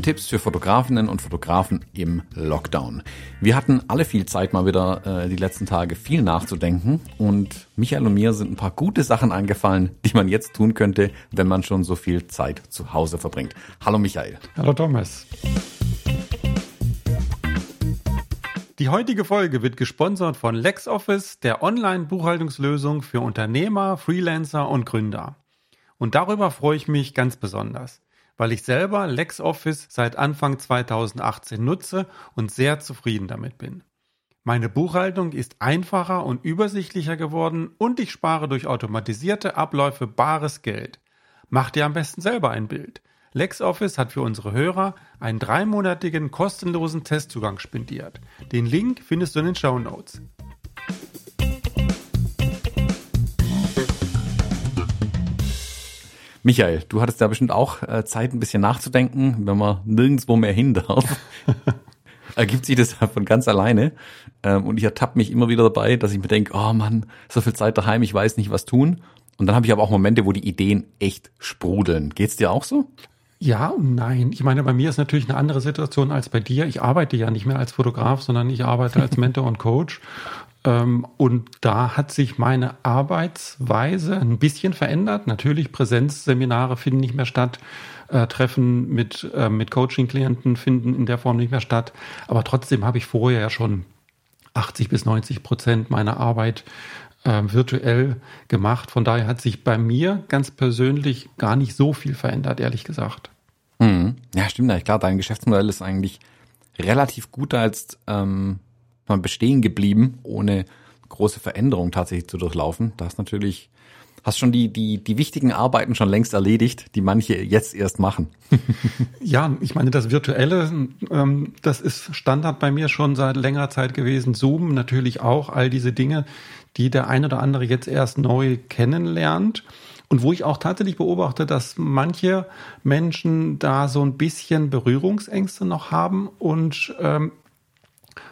Sieben Tipps für Fotografinnen und Fotografen im Lockdown. Wir hatten alle viel Zeit mal wieder äh, die letzten Tage viel nachzudenken und Michael und mir sind ein paar gute Sachen eingefallen, die man jetzt tun könnte, wenn man schon so viel Zeit zu Hause verbringt. Hallo Michael. Hallo Thomas. Die heutige Folge wird gesponsert von LexOffice, der Online-Buchhaltungslösung für Unternehmer, Freelancer und Gründer. Und darüber freue ich mich ganz besonders weil ich selber LexOffice seit Anfang 2018 nutze und sehr zufrieden damit bin. Meine Buchhaltung ist einfacher und übersichtlicher geworden und ich spare durch automatisierte Abläufe bares Geld. Mach dir am besten selber ein Bild. LexOffice hat für unsere Hörer einen dreimonatigen kostenlosen Testzugang spendiert. Den Link findest du in den Show Notes. Michael, du hattest da bestimmt auch äh, Zeit, ein bisschen nachzudenken, wenn man nirgendwo mehr hin darf. ergibt sich das von ganz alleine. Ähm, und ich ertappe mich immer wieder dabei, dass ich mir denke, oh Mann, so viel Zeit daheim, ich weiß nicht, was tun. Und dann habe ich aber auch Momente, wo die Ideen echt sprudeln. Geht's dir auch so? Ja und nein. Ich meine, bei mir ist natürlich eine andere Situation als bei dir. Ich arbeite ja nicht mehr als Fotograf, sondern ich arbeite als Mentor und Coach. Ähm, und da hat sich meine Arbeitsweise ein bisschen verändert. Natürlich, Präsenzseminare finden nicht mehr statt. Äh, Treffen mit, äh, mit Coaching-Klienten finden in der Form nicht mehr statt. Aber trotzdem habe ich vorher ja schon 80 bis 90 Prozent meiner Arbeit äh, virtuell gemacht. Von daher hat sich bei mir ganz persönlich gar nicht so viel verändert, ehrlich gesagt. Mhm. Ja, stimmt. Ja, klar, dein Geschäftsmodell ist eigentlich relativ gut als ähm, bestehen geblieben, ohne große Veränderungen tatsächlich zu durchlaufen. Da hast natürlich, hast schon die, die, die wichtigen Arbeiten schon längst erledigt, die manche jetzt erst machen. ja, ich meine, das Virtuelle, ähm, das ist Standard bei mir schon seit längerer Zeit gewesen. Zoom natürlich auch, all diese Dinge, die der ein oder andere jetzt erst neu kennenlernt. Und wo ich auch tatsächlich beobachte, dass manche Menschen da so ein bisschen Berührungsängste noch haben und ähm,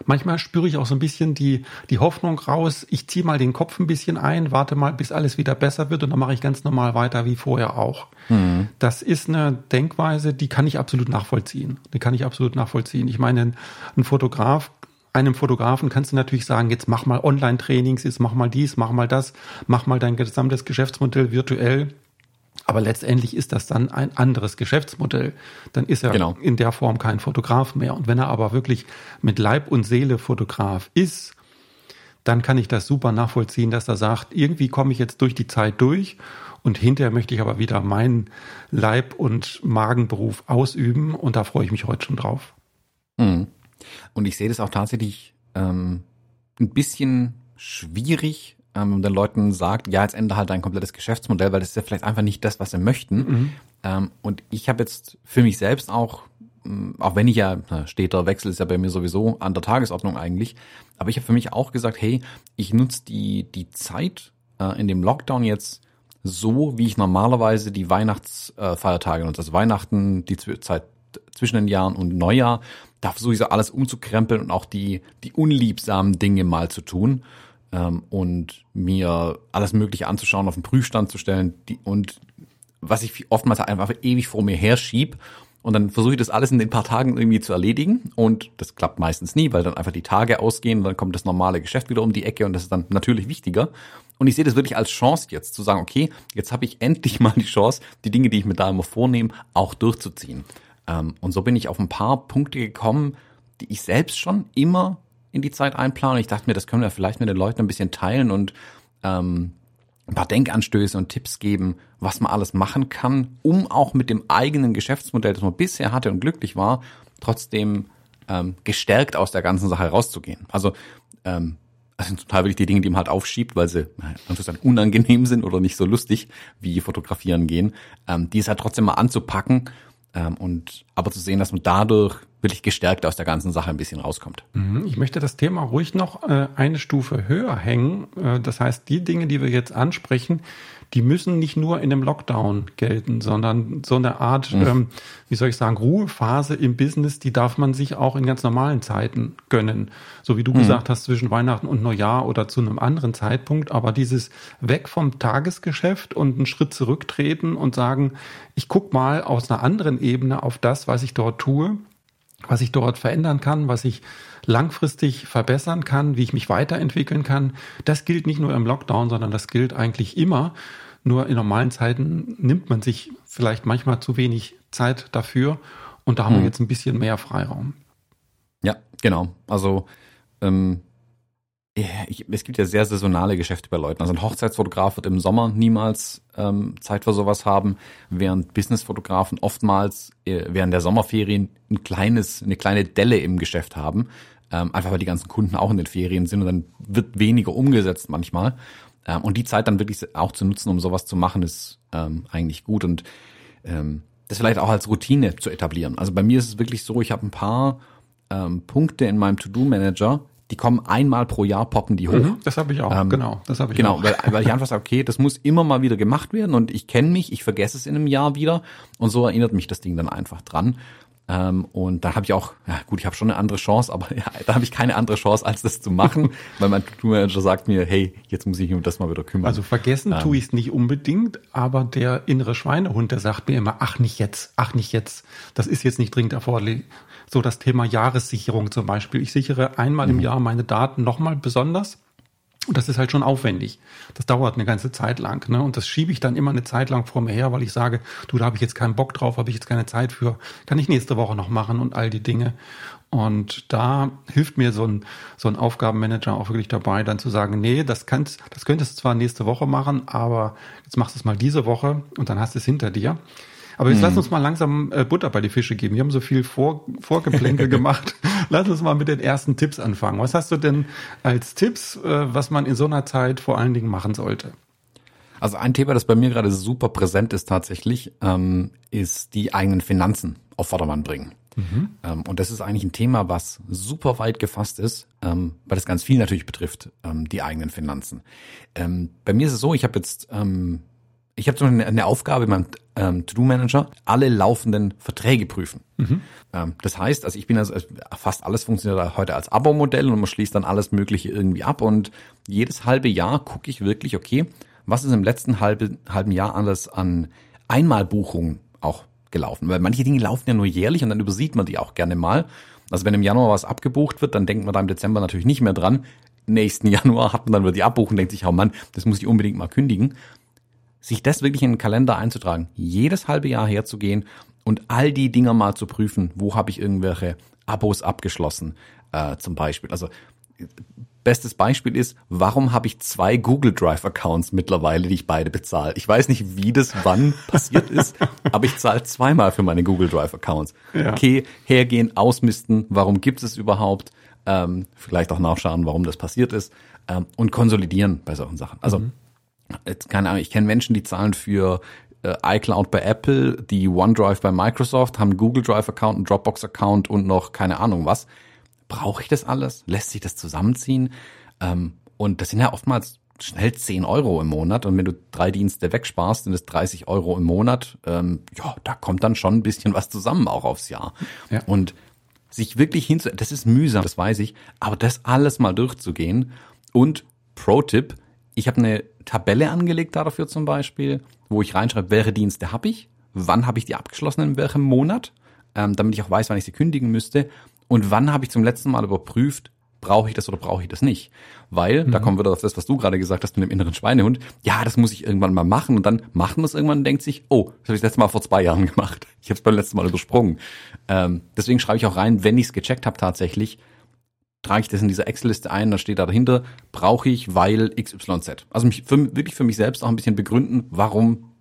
Manchmal spüre ich auch so ein bisschen die, die Hoffnung raus, ich ziehe mal den Kopf ein bisschen ein, warte mal, bis alles wieder besser wird und dann mache ich ganz normal weiter wie vorher auch. Mhm. Das ist eine Denkweise, die kann ich absolut nachvollziehen. Die kann ich absolut nachvollziehen. Ich meine, ein Fotograf einem Fotografen kannst du natürlich sagen, jetzt mach mal Online-Trainings, jetzt mach mal dies, mach mal das, mach mal dein gesamtes Geschäftsmodell virtuell. Aber letztendlich ist das dann ein anderes Geschäftsmodell. Dann ist er genau. in der Form kein Fotograf mehr. Und wenn er aber wirklich mit Leib und Seele Fotograf ist, dann kann ich das super nachvollziehen, dass er sagt, irgendwie komme ich jetzt durch die Zeit durch und hinterher möchte ich aber wieder meinen Leib- und Magenberuf ausüben und da freue ich mich heute schon drauf. Mhm. Und ich sehe das auch tatsächlich ähm, ein bisschen schwierig, ähm, und den Leuten sagt, ja, jetzt ändere halt dein komplettes Geschäftsmodell, weil das ist ja vielleicht einfach nicht das, was sie möchten. Mhm. Ähm, und ich habe jetzt für mich selbst auch, mm, auch wenn ich ja, steter Wechsel ist ja bei mir sowieso an der Tagesordnung eigentlich, aber ich habe für mich auch gesagt, hey, ich nutze die, die Zeit äh, in dem Lockdown jetzt so, wie ich normalerweise die Weihnachtsfeiertage nutze. Also Weihnachten, die Zeit zwischen den Jahren und Neujahr, da versuche ich so alles umzukrempeln und auch die, die unliebsamen Dinge mal zu tun ähm, und mir alles Mögliche anzuschauen, auf den Prüfstand zu stellen die, und was ich oftmals einfach ewig vor mir herschieb und dann versuche ich das alles in den paar Tagen irgendwie zu erledigen und das klappt meistens nie, weil dann einfach die Tage ausgehen und dann kommt das normale Geschäft wieder um die Ecke und das ist dann natürlich wichtiger. Und ich sehe das wirklich als Chance jetzt zu sagen, okay, jetzt habe ich endlich mal die Chance, die Dinge, die ich mir da immer vornehme, auch durchzuziehen. Ähm, und so bin ich auf ein paar Punkte gekommen, die ich selbst schon immer in die Zeit einplanen. Ich dachte mir, das können wir vielleicht mit den Leuten ein bisschen teilen und ähm, ein paar Denkanstöße und Tipps geben, was man alles machen kann, um auch mit dem eigenen Geschäftsmodell, das man bisher hatte und glücklich war, trotzdem ähm, gestärkt aus der ganzen Sache rauszugehen. Also ähm, das sind total wirklich die Dinge, die man halt aufschiebt, weil sie dann unangenehm sind oder nicht so lustig wie fotografieren gehen, ähm, die ist halt trotzdem mal anzupacken ähm, und aber zu sehen, dass man dadurch wirklich gestärkt aus der ganzen Sache ein bisschen rauskommt. Mhm. Ich möchte das Thema ruhig noch äh, eine Stufe höher hängen. Äh, das heißt, die Dinge, die wir jetzt ansprechen, die müssen nicht nur in einem Lockdown gelten, sondern so eine Art, mhm. ähm, wie soll ich sagen, Ruhephase im Business, die darf man sich auch in ganz normalen Zeiten gönnen. So wie du mhm. gesagt hast, zwischen Weihnachten und Neujahr oder zu einem anderen Zeitpunkt. Aber dieses weg vom Tagesgeschäft und einen Schritt zurücktreten und sagen, ich guck mal aus einer anderen Ebene auf das, was ich dort tue was ich dort verändern kann, was ich langfristig verbessern kann, wie ich mich weiterentwickeln kann. Das gilt nicht nur im Lockdown, sondern das gilt eigentlich immer. Nur in normalen Zeiten nimmt man sich vielleicht manchmal zu wenig Zeit dafür und da haben hm. wir jetzt ein bisschen mehr Freiraum. Ja, genau. Also ähm, ich, es gibt ja sehr saisonale Geschäfte bei Leuten. Also ein Hochzeitsfotograf wird im Sommer niemals ähm, Zeit für sowas haben, während Businessfotografen oftmals äh, während der Sommerferien ein kleines, eine kleine Delle im Geschäft haben. Ähm, einfach weil die ganzen Kunden auch in den Ferien sind und dann wird weniger umgesetzt manchmal. Ähm, und die Zeit dann wirklich auch zu nutzen, um sowas zu machen, ist ähm, eigentlich gut. Und ähm, das vielleicht auch als Routine zu etablieren. Also bei mir ist es wirklich so, ich habe ein paar ähm, Punkte in meinem To-Do-Manager, die kommen einmal pro Jahr, poppen die hoch. Mhm, das habe ich auch, ähm, genau. Das habe ich genau, auch. Weil, weil ich einfach sage, okay, das muss immer mal wieder gemacht werden und ich kenne mich, ich vergesse es in einem Jahr wieder und so erinnert mich das Ding dann einfach dran. Ähm, und da habe ich auch, ja gut, ich habe schon eine andere Chance, aber ja, da habe ich keine andere Chance, als das zu machen, weil mein To-Manager sagt mir, hey, jetzt muss ich mich um das mal wieder kümmern. Also vergessen ähm, tue ich es nicht unbedingt, aber der innere Schweinehund, der sagt mir immer, ach nicht jetzt, ach nicht jetzt, das ist jetzt nicht dringend erforderlich. So das Thema Jahressicherung zum Beispiel. Ich sichere einmal mhm. im Jahr meine Daten nochmal besonders. Und das ist halt schon aufwendig. Das dauert eine ganze Zeit lang. Ne? Und das schiebe ich dann immer eine Zeit lang vor mir her, weil ich sage, du, da habe ich jetzt keinen Bock drauf, habe ich jetzt keine Zeit für, kann ich nächste Woche noch machen und all die Dinge. Und da hilft mir so ein, so ein Aufgabenmanager auch wirklich dabei, dann zu sagen, nee, das kannst, das könntest du zwar nächste Woche machen, aber jetzt machst du es mal diese Woche und dann hast du es hinter dir. Aber jetzt hm. lass uns mal langsam äh, Butter bei die Fische geben. Wir haben so viel Vor Vorgeplänkel gemacht. Lass uns mal mit den ersten Tipps anfangen. Was hast du denn als Tipps, äh, was man in so einer Zeit vor allen Dingen machen sollte? Also ein Thema, das bei mir gerade super präsent ist tatsächlich, ähm, ist die eigenen Finanzen auf Vordermann bringen. Mhm. Ähm, und das ist eigentlich ein Thema, was super weit gefasst ist, ähm, weil es ganz viel natürlich betrifft, ähm, die eigenen Finanzen. Ähm, bei mir ist es so, ich habe jetzt ich habe zum Beispiel eine Aufgabe in meinem ähm, To-Do-Manager, alle laufenden Verträge prüfen. Mhm. Ähm, das heißt, also ich bin also fast alles funktioniert heute als Abo-Modell und man schließt dann alles Mögliche irgendwie ab und jedes halbe Jahr gucke ich wirklich, okay, was ist im letzten halbe, halben Jahr alles an Einmalbuchungen auch gelaufen? Weil manche Dinge laufen ja nur jährlich und dann übersieht man die auch gerne mal. Also wenn im Januar was abgebucht wird, dann denkt man da im Dezember natürlich nicht mehr dran. Nächsten Januar hat man dann wieder die Abbuchung, denkt sich, oh Mann, das muss ich unbedingt mal kündigen sich das wirklich in den Kalender einzutragen, jedes halbe Jahr herzugehen und all die Dinger mal zu prüfen, wo habe ich irgendwelche Abos abgeschlossen, äh, zum Beispiel. Also bestes Beispiel ist, warum habe ich zwei Google Drive Accounts mittlerweile, die ich beide bezahle? Ich weiß nicht, wie das wann passiert ist, aber ich zahle zweimal für meine Google Drive Accounts. Ja. Okay, hergehen, ausmisten, warum gibt es überhaupt? Ähm, vielleicht auch nachschauen, warum das passiert ist ähm, und konsolidieren bei solchen Sachen. Also mhm jetzt keine Ahnung, ich kenne Menschen, die zahlen für äh, iCloud bei Apple, die OneDrive bei Microsoft, haben einen Google Drive Account, einen Dropbox Account und noch keine Ahnung was. Brauche ich das alles? Lässt sich das zusammenziehen? Ähm, und das sind ja oftmals schnell 10 Euro im Monat und wenn du drei Dienste wegsparst, sind es 30 Euro im Monat. Ähm, ja, da kommt dann schon ein bisschen was zusammen auch aufs Jahr. Ja. Und sich wirklich hinzu, das ist mühsam, das weiß ich, aber das alles mal durchzugehen und Pro-Tipp, ich habe eine Tabelle angelegt dafür zum Beispiel, wo ich reinschreibe, welche Dienste habe ich, wann habe ich die abgeschlossen, in welchem Monat, ähm, damit ich auch weiß, wann ich sie kündigen müsste und wann habe ich zum letzten Mal überprüft, brauche ich das oder brauche ich das nicht? Weil, mhm. da kommen wir wieder auf das, was du gerade gesagt hast mit dem inneren Schweinehund, ja, das muss ich irgendwann mal machen und dann macht man es irgendwann und denkt sich, oh, das habe ich das letzte Mal vor zwei Jahren gemacht. Ich habe es beim letzten Mal übersprungen. Ähm, deswegen schreibe ich auch rein, wenn ich es gecheckt habe tatsächlich, trage ich das in dieser Excel-Liste ein, da steht da dahinter, brauche ich, weil XYZ. Also mich für, wirklich für mich selbst auch ein bisschen begründen, warum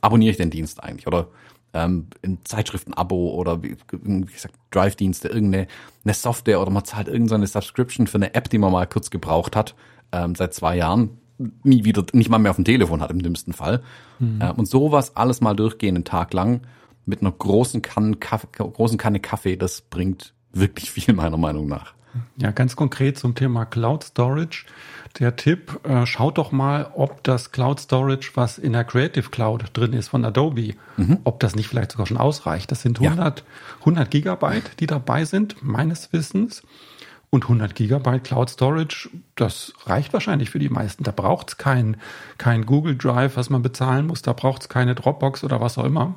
abonniere ich den Dienst eigentlich oder ähm, ein Zeitschriften-Abo oder wie, wie gesagt Drive-Dienste, irgendeine eine Software oder man zahlt irgendeine Subscription für eine App, die man mal kurz gebraucht hat, ähm, seit zwei Jahren, nie wieder, nicht mal mehr auf dem Telefon hat im dümmsten Fall. Mhm. Äh, und sowas alles mal durchgehen, einen Tag lang mit einer großen Kanne Kaffee, großen Kanne Kaffee, das bringt wirklich viel meiner Meinung nach. Ja, ganz konkret zum Thema Cloud Storage. Der Tipp, äh, schaut doch mal, ob das Cloud Storage, was in der Creative Cloud drin ist von Adobe, mhm. ob das nicht vielleicht sogar schon ausreicht. Das sind 100, ja. 100 Gigabyte, die dabei sind, meines Wissens. Und 100 Gigabyte Cloud Storage, das reicht wahrscheinlich für die meisten. Da braucht es kein, kein Google Drive, was man bezahlen muss. Da braucht es keine Dropbox oder was auch immer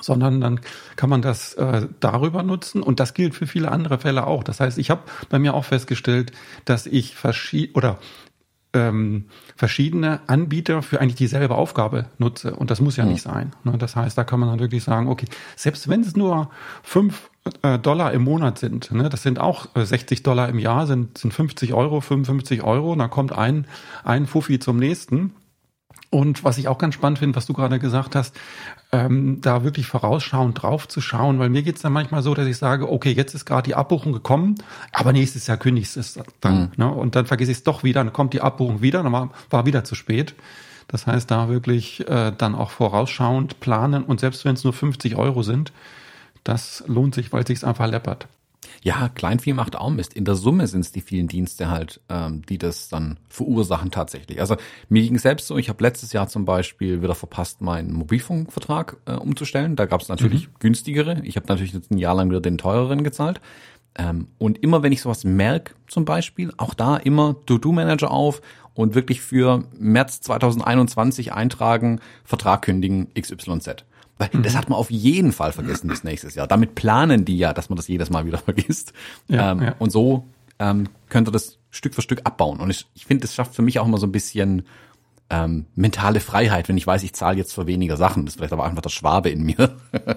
sondern dann kann man das äh, darüber nutzen und das gilt für viele andere Fälle auch. Das heißt, ich habe bei mir auch festgestellt, dass ich verschied oder ähm, verschiedene Anbieter für eigentlich dieselbe Aufgabe nutze und das muss ja mhm. nicht sein. Ne? Das heißt, da kann man dann wirklich sagen, okay, selbst wenn es nur fünf äh, Dollar im Monat sind, ne, das sind auch äh, 60 Dollar im Jahr, sind, sind 50 Euro, 55 Euro, und dann kommt ein, ein Fuffi zum nächsten. Und was ich auch ganz spannend finde, was du gerade gesagt hast, ähm, da wirklich vorausschauend drauf zu schauen, weil mir geht's dann manchmal so, dass ich sage, okay, jetzt ist gerade die Abbuchung gekommen, aber nächstes Jahr kündigst es dann. Mhm. Ne? Und dann vergesse ich es doch wieder, dann kommt die Abbuchung wieder, dann war, war wieder zu spät. Das heißt, da wirklich äh, dann auch vorausschauend planen und selbst wenn es nur 50 Euro sind, das lohnt sich, weil es sich einfach läppert. Ja, Kleinvieh macht auch Mist. In der Summe sind es die vielen Dienste halt, ähm, die das dann verursachen tatsächlich. Also mir ging selbst so, ich habe letztes Jahr zum Beispiel wieder verpasst, meinen Mobilfunkvertrag äh, umzustellen. Da gab es natürlich mhm. günstigere. Ich habe natürlich jetzt ein Jahr lang wieder den teureren gezahlt. Ähm, und immer wenn ich sowas merke, zum Beispiel, auch da immer To-Do-Manager auf und wirklich für März 2021 eintragen, Vertrag kündigen, XYZ. Weil mhm. das hat man auf jeden Fall vergessen bis nächstes Jahr. Damit planen die ja, dass man das jedes Mal wieder vergisst. Ja, ähm, ja. Und so ähm, könnte das Stück für Stück abbauen. Und ich, ich finde, das schafft für mich auch immer so ein bisschen ähm, mentale Freiheit, wenn ich weiß, ich zahle jetzt für weniger Sachen. Das ist vielleicht aber einfach der Schwabe in mir.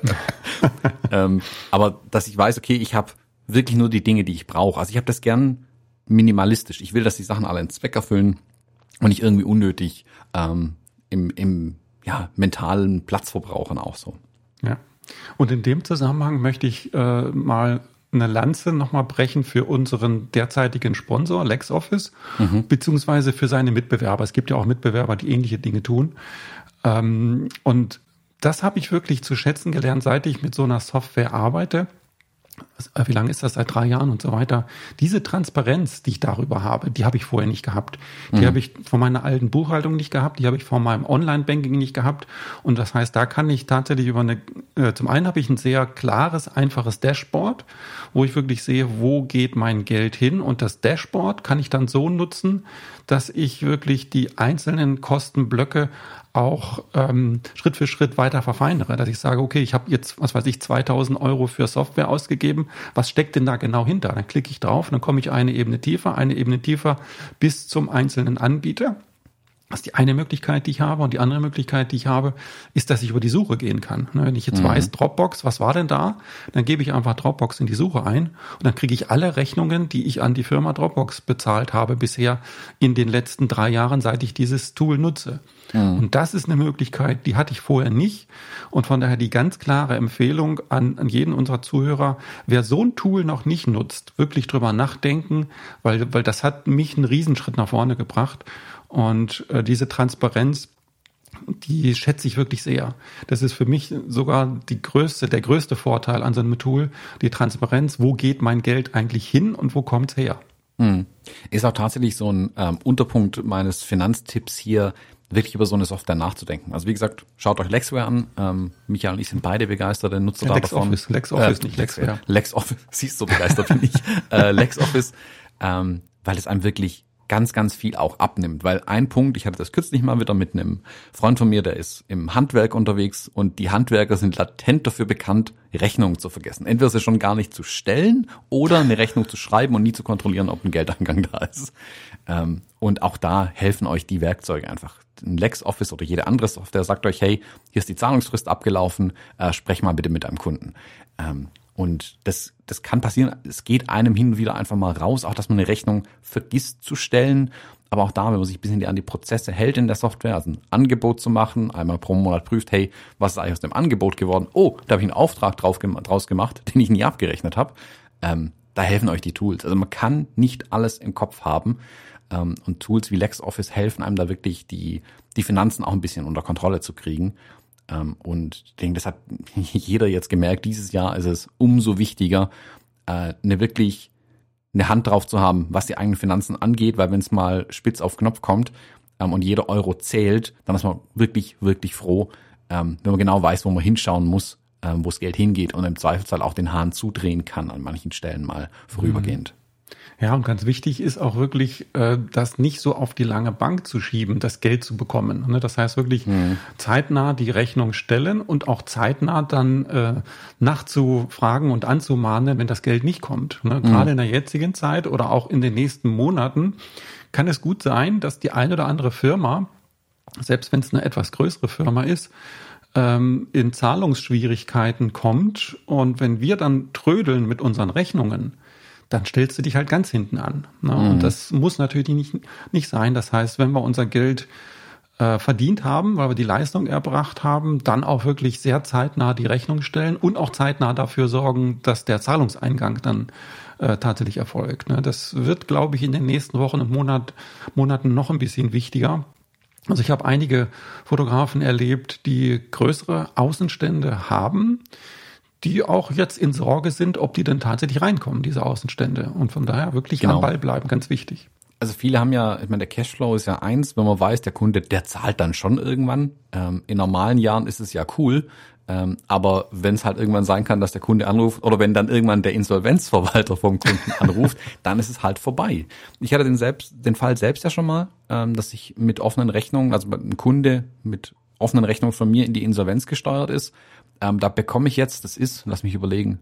ähm, aber dass ich weiß, okay, ich habe wirklich nur die Dinge, die ich brauche. Also ich habe das gern minimalistisch. Ich will, dass die Sachen alle einen Zweck erfüllen und nicht irgendwie unnötig ähm, im, im ja, mentalen Platzverbrauchern auch so. Ja. Und in dem Zusammenhang möchte ich äh, mal eine Lanze nochmal brechen für unseren derzeitigen Sponsor LexOffice, mhm. beziehungsweise für seine Mitbewerber. Es gibt ja auch Mitbewerber, die ähnliche Dinge tun. Ähm, und das habe ich wirklich zu schätzen gelernt, seit ich mit so einer Software arbeite. Äh, wie lange ist das seit drei Jahren und so weiter. Diese Transparenz, die ich darüber habe, die habe ich vorher nicht gehabt. Die mhm. habe ich von meiner alten Buchhaltung nicht gehabt, die habe ich von meinem Online-Banking nicht gehabt. Und das heißt, da kann ich tatsächlich über eine, äh, zum einen habe ich ein sehr klares, einfaches Dashboard, wo ich wirklich sehe, wo geht mein Geld hin. Und das Dashboard kann ich dann so nutzen, dass ich wirklich die einzelnen Kostenblöcke auch ähm, Schritt für Schritt weiter verfeinere, dass ich sage, okay, ich habe jetzt, was weiß ich, 2000 Euro für Software ausgegeben, was steckt denn da genau hinter? Dann klicke ich drauf, dann komme ich eine Ebene tiefer, eine Ebene tiefer bis zum einzelnen Anbieter. Das ist die eine Möglichkeit, die ich habe. Und die andere Möglichkeit, die ich habe, ist, dass ich über die Suche gehen kann. Ne, wenn ich jetzt mhm. weiß, Dropbox, was war denn da? Dann gebe ich einfach Dropbox in die Suche ein und dann kriege ich alle Rechnungen, die ich an die Firma Dropbox bezahlt habe bisher in den letzten drei Jahren, seit ich dieses Tool nutze. Mhm. Und das ist eine Möglichkeit, die hatte ich vorher nicht. Und von daher die ganz klare Empfehlung an, an jeden unserer Zuhörer, wer so ein Tool noch nicht nutzt, wirklich drüber nachdenken, weil, weil das hat mich einen Riesenschritt nach vorne gebracht. Und äh, diese Transparenz, die schätze ich wirklich sehr. Das ist für mich sogar die größte, der größte Vorteil an so einem Tool, die Transparenz, wo geht mein Geld eigentlich hin und wo kommt's her? Hm. Ist auch tatsächlich so ein ähm, Unterpunkt meines Finanztipps hier, wirklich über so eine Software nachzudenken. Also wie gesagt, schaut euch Lexware an. Ähm, Michael und ich sind beide begeisterte Nutzer ja, Lex davon. Office, LexOffice, äh, nicht Lexware. LexOffice, siehst du, begeistert bin ich. äh, LexOffice, ähm, weil es einem wirklich ganz, ganz viel auch abnimmt. Weil ein Punkt, ich hatte das kürzlich mal wieder mit einem Freund von mir, der ist im Handwerk unterwegs und die Handwerker sind latent dafür bekannt, Rechnungen zu vergessen. Entweder sie schon gar nicht zu stellen oder eine Rechnung zu schreiben und nie zu kontrollieren, ob ein Geldeingang da ist. Ähm, und auch da helfen euch die Werkzeuge einfach. Ein LexOffice oder jede andere Software sagt euch, hey, hier ist die Zahlungsfrist abgelaufen, äh, sprech mal bitte mit deinem Kunden. Und das, das kann passieren. Es geht einem hin und wieder einfach mal raus, auch dass man eine Rechnung vergisst zu stellen. Aber auch da, wenn man sich ein bisschen an die Prozesse hält in der Software, also ein Angebot zu machen, einmal pro Monat prüft, hey, was ist eigentlich aus dem Angebot geworden? Oh, da habe ich einen Auftrag drauf, draus gemacht, den ich nie abgerechnet habe. Ähm, da helfen euch die Tools. Also man kann nicht alles im Kopf haben. Ähm, und Tools wie LexOffice helfen einem da wirklich, die, die Finanzen auch ein bisschen unter Kontrolle zu kriegen. Ähm, und ich denke, das hat jeder jetzt gemerkt. Dieses Jahr ist es umso wichtiger, äh, eine wirklich eine Hand drauf zu haben, was die eigenen Finanzen angeht, weil wenn es mal spitz auf Knopf kommt ähm, und jeder Euro zählt, dann ist man wirklich, wirklich froh, ähm, wenn man genau weiß, wo man hinschauen muss, ähm, wo das Geld hingeht und im Zweifelsfall auch den Hahn zudrehen kann an manchen Stellen mal vorübergehend. Ja, und ganz wichtig ist auch wirklich, äh, das nicht so auf die lange Bank zu schieben, das Geld zu bekommen. Ne? Das heißt wirklich mhm. zeitnah die Rechnung stellen und auch zeitnah dann äh, nachzufragen und anzumahnen, wenn das Geld nicht kommt. Ne? Mhm. Gerade in der jetzigen Zeit oder auch in den nächsten Monaten kann es gut sein, dass die eine oder andere Firma, selbst wenn es eine etwas größere Firma ist, ähm, in Zahlungsschwierigkeiten kommt. Und wenn wir dann trödeln mit unseren Rechnungen, dann stellst du dich halt ganz hinten an. Ne? Mhm. Und das muss natürlich nicht, nicht sein. Das heißt, wenn wir unser Geld äh, verdient haben, weil wir die Leistung erbracht haben, dann auch wirklich sehr zeitnah die Rechnung stellen und auch zeitnah dafür sorgen, dass der Zahlungseingang dann äh, tatsächlich erfolgt. Ne? Das wird, glaube ich, in den nächsten Wochen und Monat, Monaten noch ein bisschen wichtiger. Also ich habe einige Fotografen erlebt, die größere Außenstände haben, die auch jetzt in Sorge sind, ob die denn tatsächlich reinkommen, diese Außenstände. Und von daher wirklich genau. am Ball bleiben, ganz wichtig. Also viele haben ja, ich meine, der Cashflow ist ja eins, wenn man weiß, der Kunde, der zahlt dann schon irgendwann. Ähm, in normalen Jahren ist es ja cool. Ähm, aber wenn es halt irgendwann sein kann, dass der Kunde anruft oder wenn dann irgendwann der Insolvenzverwalter vom Kunden anruft, dann ist es halt vorbei. Ich hatte den selbst, den Fall selbst ja schon mal, ähm, dass ich mit offenen Rechnungen, also ein Kunde mit offenen Rechnungen von mir in die Insolvenz gesteuert ist ähm, da bekomme ich jetzt, das ist, lass mich überlegen,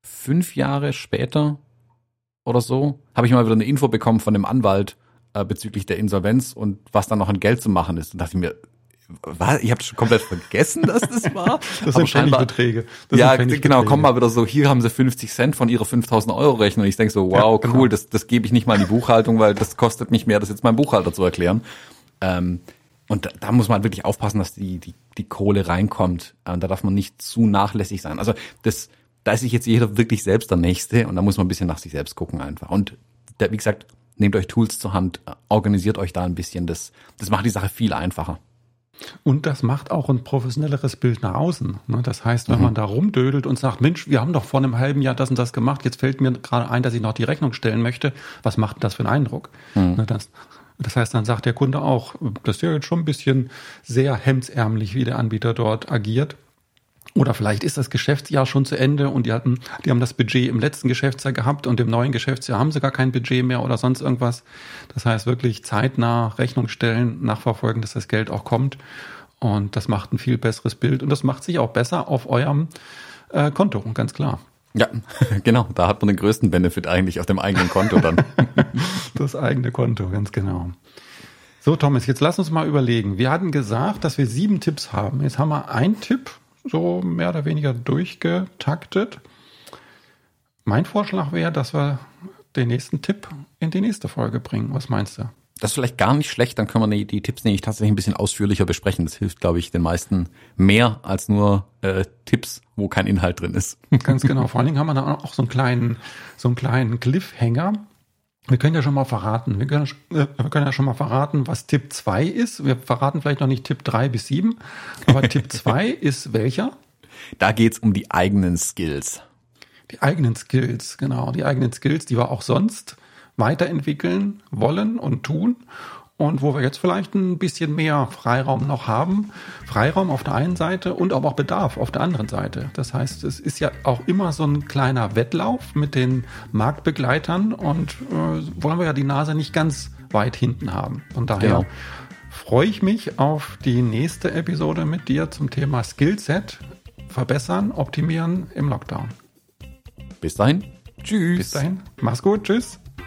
fünf Jahre später oder so, habe ich mal wieder eine Info bekommen von dem Anwalt äh, bezüglich der Insolvenz und was dann noch an Geld zu machen ist. Und dachte ich mir, was? Ich habe schon komplett vergessen, dass das war. Das sind scheinbar Beträge. ja, genau, kommen mal wieder so, hier haben sie 50 Cent von ihrer 5000 Euro Rechnung. Ich denke so, wow, ja, genau. cool, das, das gebe ich nicht mal in die Buchhaltung, weil das kostet mich mehr, das jetzt meinem Buchhalter zu erklären. Ähm, und da, da muss man halt wirklich aufpassen, dass die, die, die Kohle reinkommt. Und da darf man nicht zu nachlässig sein. Also das, da ist sich jetzt jeder wirklich selbst der Nächste und da muss man ein bisschen nach sich selbst gucken einfach. Und da, wie gesagt, nehmt euch Tools zur Hand, organisiert euch da ein bisschen. Das, das macht die Sache viel einfacher. Und das macht auch ein professionelleres Bild nach außen. Ne? Das heißt, wenn mhm. man da rumdödelt und sagt, Mensch, wir haben doch vor einem halben Jahr das und das gemacht, jetzt fällt mir gerade ein, dass ich noch die Rechnung stellen möchte, was macht das für einen Eindruck? Mhm. Ne, das, das heißt, dann sagt der Kunde auch, das ist ja jetzt schon ein bisschen sehr hemdsärmlich, wie der Anbieter dort agiert. Oder vielleicht ist das Geschäftsjahr schon zu Ende und die hatten, die haben das Budget im letzten Geschäftsjahr gehabt und im neuen Geschäftsjahr haben sie gar kein Budget mehr oder sonst irgendwas. Das heißt wirklich zeitnah Rechnung stellen, nachverfolgen, dass das Geld auch kommt. Und das macht ein viel besseres Bild und das macht sich auch besser auf eurem äh, Konto, ganz klar. Ja, genau. Da hat man den größten Benefit eigentlich auf dem eigenen Konto dann. das eigene Konto, ganz genau. So, Thomas, jetzt lass uns mal überlegen. Wir hatten gesagt, dass wir sieben Tipps haben. Jetzt haben wir einen Tipp so mehr oder weniger durchgetaktet. Mein Vorschlag wäre, dass wir den nächsten Tipp in die nächste Folge bringen. Was meinst du? Das ist vielleicht gar nicht schlecht, dann können wir die, die Tipps nämlich tatsächlich ein bisschen ausführlicher besprechen. Das hilft, glaube ich, den meisten mehr als nur äh, Tipps, wo kein Inhalt drin ist. Ganz genau. Vor allen Dingen haben wir da auch so einen kleinen, so einen kleinen Cliffhanger. Wir können ja schon mal verraten, wir können, äh, wir können ja schon mal verraten, was Tipp 2 ist. Wir verraten vielleicht noch nicht Tipp 3 bis 7, aber Tipp 2 ist welcher? Da geht's um die eigenen Skills. Die eigenen Skills, genau. Die eigenen Skills, die wir auch sonst weiterentwickeln wollen und tun und wo wir jetzt vielleicht ein bisschen mehr Freiraum noch haben. Freiraum auf der einen Seite und aber auch Bedarf auf der anderen Seite. Das heißt, es ist ja auch immer so ein kleiner Wettlauf mit den Marktbegleitern und äh, wollen wir ja die Nase nicht ganz weit hinten haben. Von daher genau. freue ich mich auf die nächste Episode mit dir zum Thema Skillset verbessern, optimieren im Lockdown. Bis dahin. Tschüss. Bis dahin. Mach's gut. Tschüss.